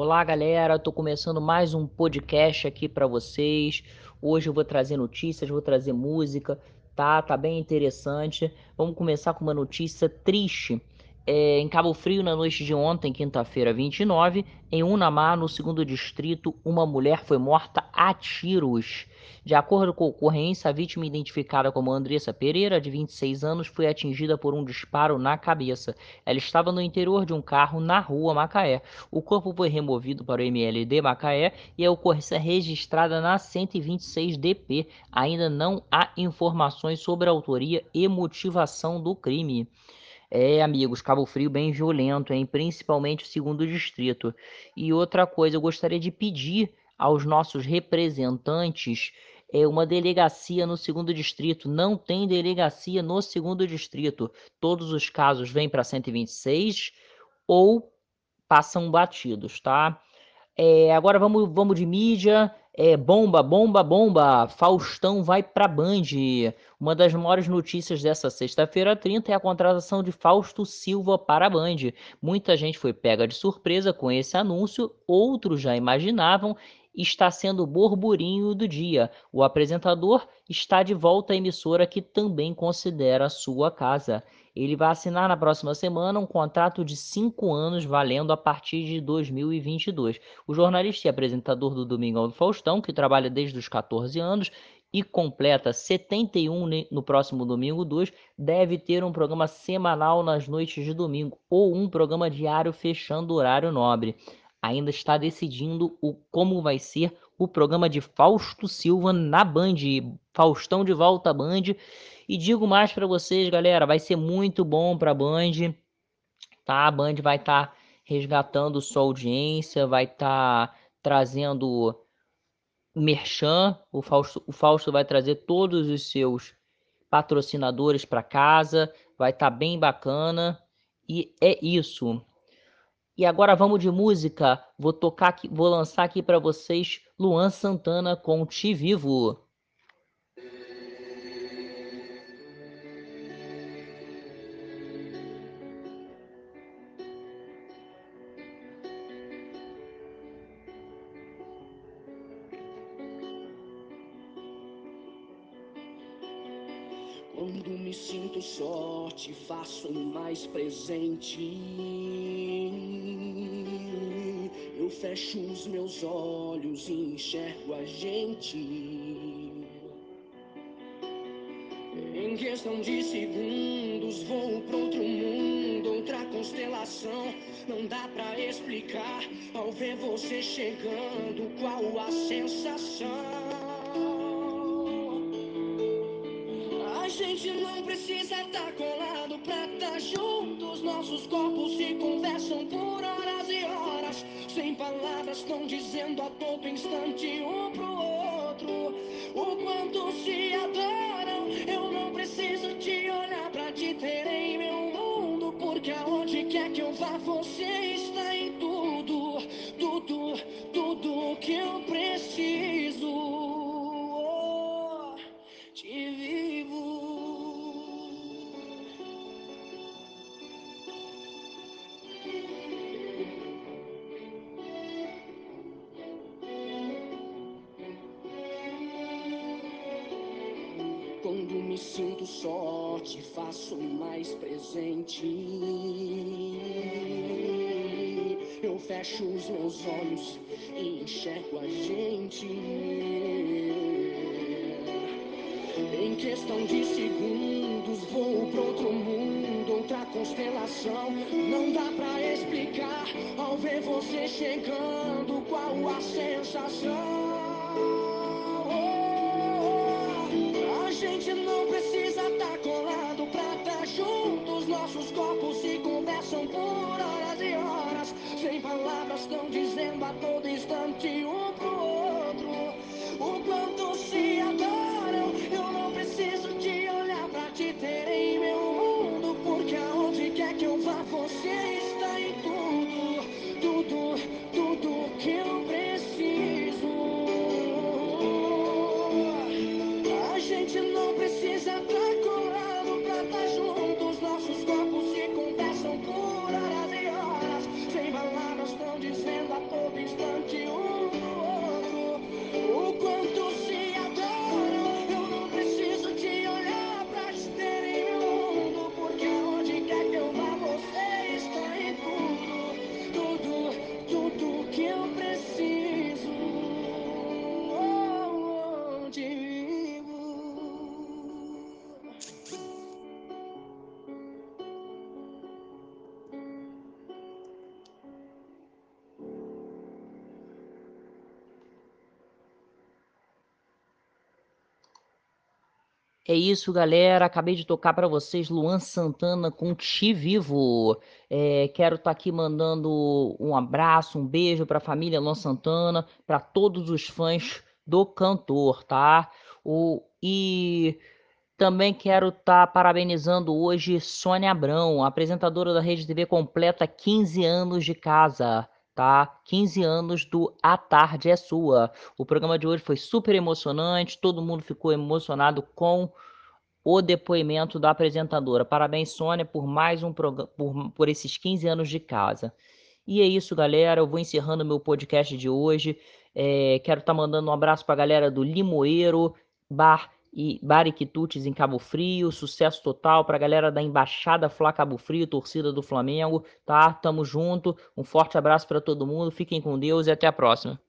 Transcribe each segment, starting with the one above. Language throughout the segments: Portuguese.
Olá, galera. Estou começando mais um podcast aqui para vocês. Hoje eu vou trazer notícias, vou trazer música, tá? Tá bem interessante. Vamos começar com uma notícia triste. É, em Cabo Frio, na noite de ontem, quinta-feira 29, em Unamar, no segundo distrito, uma mulher foi morta a tiros. De acordo com a ocorrência, a vítima, identificada como Andressa Pereira, de 26 anos, foi atingida por um disparo na cabeça. Ela estava no interior de um carro na rua Macaé. O corpo foi removido para o MLD Macaé e a ocorrência registrada na 126 DP. Ainda não há informações sobre a autoria e motivação do crime. É, amigos, Cabo Frio bem violento, hein? Principalmente o segundo distrito. E outra coisa, eu gostaria de pedir aos nossos representantes é uma delegacia no segundo distrito. Não tem delegacia no segundo distrito. Todos os casos vêm para 126 ou passam batidos, tá? É, agora vamos, vamos de mídia. É, bomba, bomba, bomba. Faustão vai para Band. Uma das maiores notícias dessa sexta-feira 30 é a contratação de Fausto Silva para a Band. Muita gente foi pega de surpresa com esse anúncio, outros já imaginavam. Está sendo o burburinho do dia. O apresentador está de volta à emissora que também considera sua casa. Ele vai assinar na próxima semana um contrato de cinco anos, valendo a partir de 2022. O jornalista e apresentador do Domingão do Faustão, que trabalha desde os 14 anos e completa 71 no próximo domingo 2, deve ter um programa semanal nas noites de domingo ou um programa diário fechando horário nobre. Ainda está decidindo o como vai ser o programa de Fausto Silva na Band. Faustão de volta à Band e digo mais para vocês, galera, vai ser muito bom para a Band, tá? A Band vai estar tá resgatando sua audiência, vai estar tá trazendo merchan, o Fausto, o Fausto vai trazer todos os seus patrocinadores para casa, vai estar tá bem bacana e é isso. E agora vamos de música. Vou tocar aqui, vou lançar aqui para vocês Luan Santana com Te Vivo. Quando me sinto sorte, faço mais presente. Fecho os meus olhos e enxergo a gente. Em questão de segundos, vou pra outro mundo, outra constelação. Não dá pra explicar ao ver você chegando, qual a sensação. gente não precisa estar tá colado pra estar tá juntos. Nossos corpos se conversam por horas e horas. Sem palavras, estão dizendo a todo instante um pro outro o quanto se adoram. Eu não preciso te olhar pra te ter em meu mundo. Porque aonde quer que eu vá, você está em tudo, tudo, tudo que eu preciso. Sinto sorte, faço mais presente. Eu fecho os meus olhos e enxergo a gente. Em questão de segundos, vou para outro mundo, outra constelação. Não dá pra explicar ao ver você chegando, qual a sensação. Nossos corpos se conversam por horas e horas. Sem palavras, estão dizendo a todo instante um pro outro o quanto se adoram. Eu não preciso te Vivo. É isso, galera. Acabei de tocar para vocês Luan Santana com Te Vivo. É, quero estar tá aqui mandando um abraço, um beijo para a família Luan Santana, para todos os fãs do cantor, tá? O, e também quero estar tá parabenizando hoje Sônia Abrão, apresentadora da Rede TV completa 15 anos de casa tá? 15 anos do A Tarde é Sua. O programa de hoje foi super emocionante, todo mundo ficou emocionado com o depoimento da apresentadora. Parabéns, Sônia, por mais um programa, por, por esses 15 anos de casa. E é isso, galera. Eu vou encerrando meu podcast de hoje. É, quero estar tá mandando um abraço para a galera do Limoeiro, Bar e Bariquitutes em Cabo Frio, sucesso total para a galera da Embaixada Flá Cabo Frio, torcida do Flamengo, tá? Tamo junto, um forte abraço para todo mundo, fiquem com Deus e até a próxima.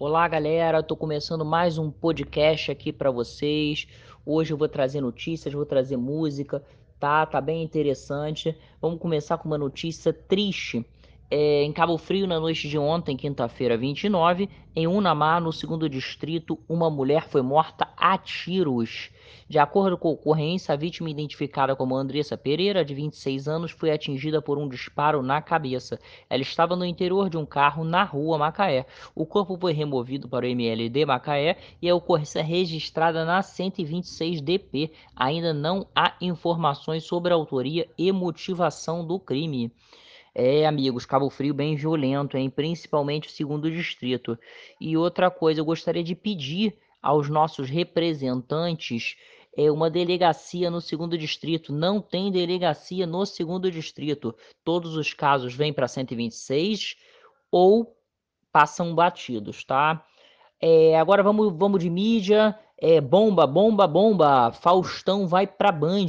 Olá, galera, tô começando mais um podcast aqui para vocês. Hoje eu vou trazer notícias, vou trazer música, tá? Tá bem interessante. Vamos começar com uma notícia triste é, em Cabo Frio, na noite de ontem, quinta-feira 29, em Unamar, no segundo distrito, uma mulher foi morta a tiros. De acordo com a ocorrência, a vítima, identificada como Andressa Pereira, de 26 anos, foi atingida por um disparo na cabeça. Ela estava no interior de um carro na rua Macaé. O corpo foi removido para o MLD Macaé e a ocorrência registrada na 126 DP. Ainda não há informações sobre a autoria e motivação do crime. É, amigos, Cabo Frio bem violento, hein? Principalmente o segundo distrito. E outra coisa, eu gostaria de pedir aos nossos representantes é uma delegacia no segundo distrito. Não tem delegacia no segundo distrito. Todos os casos vêm para 126 ou passam batidos, tá? É, agora vamos, vamos de mídia. É, bomba, bomba, bomba. Faustão vai para Band.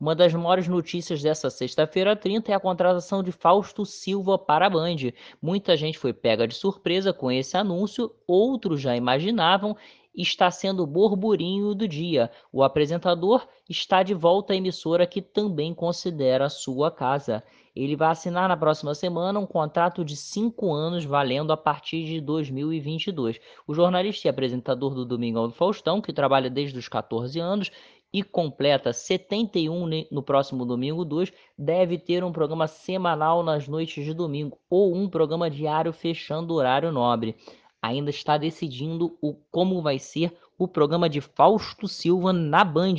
Uma das maiores notícias dessa sexta-feira 30 é a contratação de Fausto Silva para a Band. Muita gente foi pega de surpresa com esse anúncio, outros já imaginavam. Está sendo o burburinho do dia. O apresentador está de volta à emissora que também considera sua casa. Ele vai assinar na próxima semana um contrato de cinco anos, valendo a partir de 2022. O jornalista e apresentador do Domingão do Faustão, que trabalha desde os 14 anos e completa 71 no próximo domingo 2, deve ter um programa semanal nas noites de domingo ou um programa diário fechando o horário nobre. Ainda está decidindo o como vai ser o programa de Fausto Silva na Band.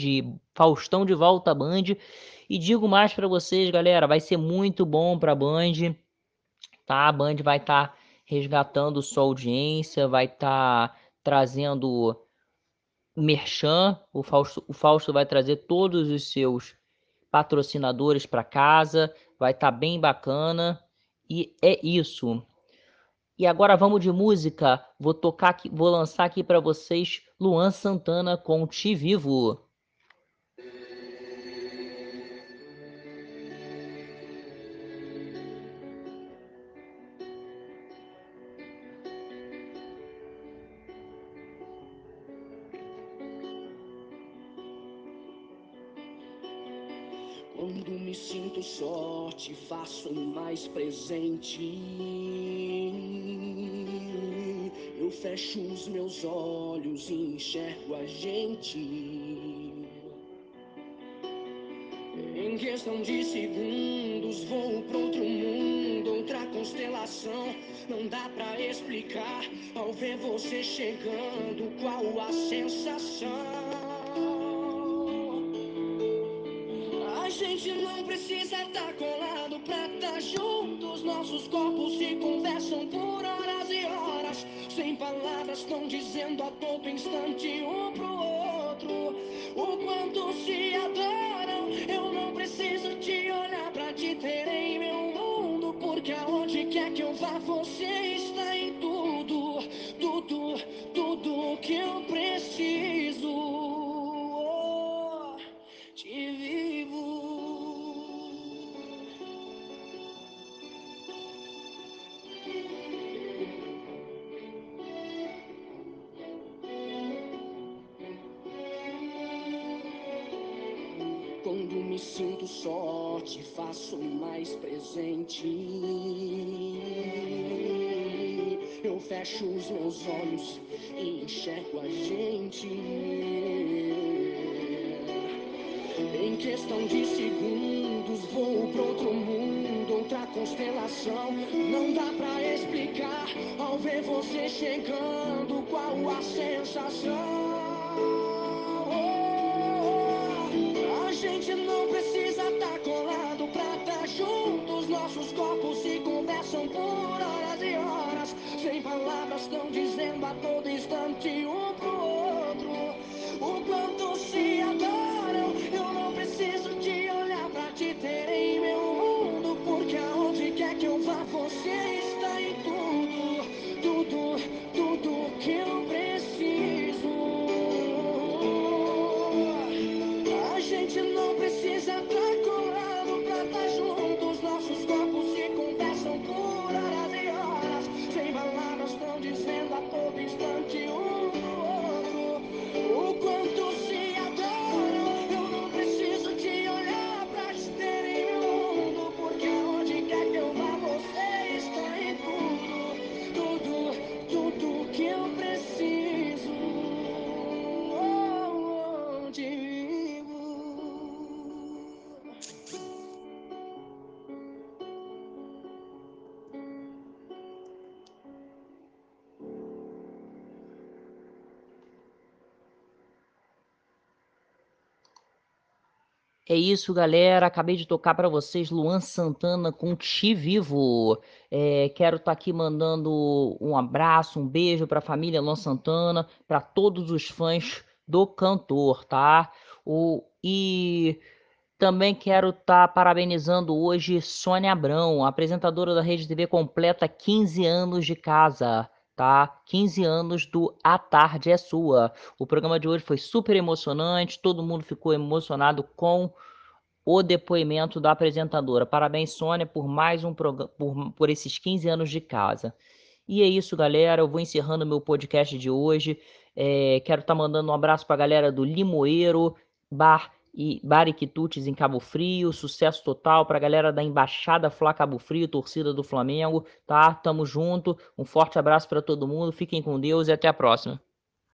Faustão de volta à Band e digo mais para vocês, galera, vai ser muito bom para a Band, tá? A Band vai estar tá resgatando sua audiência, vai estar tá trazendo merchan, o Fausto, o Fausto vai trazer todos os seus patrocinadores para casa, vai estar tá bem bacana e é isso. E agora vamos de música. Vou tocar aqui, vou lançar aqui para vocês Luan Santana com Te Vivo. Quando me sinto sorte, faço mais presente. Eu fecho os meus olhos e enxergo a gente. Em questão de segundos, vou pra outro mundo, outra constelação. Não dá pra explicar ao ver você chegando, qual a sensação. Nossos corpos se conversam por horas e horas. Sem palavras, estão dizendo a todo instante um pro outro o quanto se adoram. Eu não preciso te olhar pra te ter em meu mundo, porque aonde quer que eu vá, você está em tudo, tudo, tudo que eu preciso. Sinto só, te faço mais presente. Eu fecho os meus olhos e enxergo a gente. Em questão de segundos, vou pra outro mundo, outra constelação. Não dá pra explicar ao ver você chegando, qual a sensação. Corpos se conversam por horas e horas. Sem palavras, estão dizendo a todo instante um pro outro. O quanto se adoram. Eu não preciso de olhar pra te ter em meu mundo. Porque aonde quer que eu vá, você está em tudo. Tudo, tudo que eu preciso. A gente não precisa estar colado pra estar juntos. Nossos corpos É isso, galera. Acabei de tocar para vocês Luan Santana com Te Vivo. É, quero estar aqui mandando um abraço, um beijo para a família Luan Santana, para todos os fãs do cantor, tá? O, e também quero estar parabenizando hoje Sônia Abrão, apresentadora da Rede TV completa 15 anos de casa tá? 15 anos do A Tarde é Sua. O programa de hoje foi super emocionante, todo mundo ficou emocionado com o depoimento da apresentadora. Parabéns, Sônia, por mais um programa, por, por esses 15 anos de casa. E é isso, galera. Eu vou encerrando meu podcast de hoje. É, quero estar tá mandando um abraço para a galera do Limoeiro, Bar e Bar e Quitutes em Cabo Frio, sucesso total pra galera da Embaixada Flá Cabo Frio, torcida do Flamengo, tá? Tamo junto. Um forte abraço para todo mundo. Fiquem com Deus e até a próxima.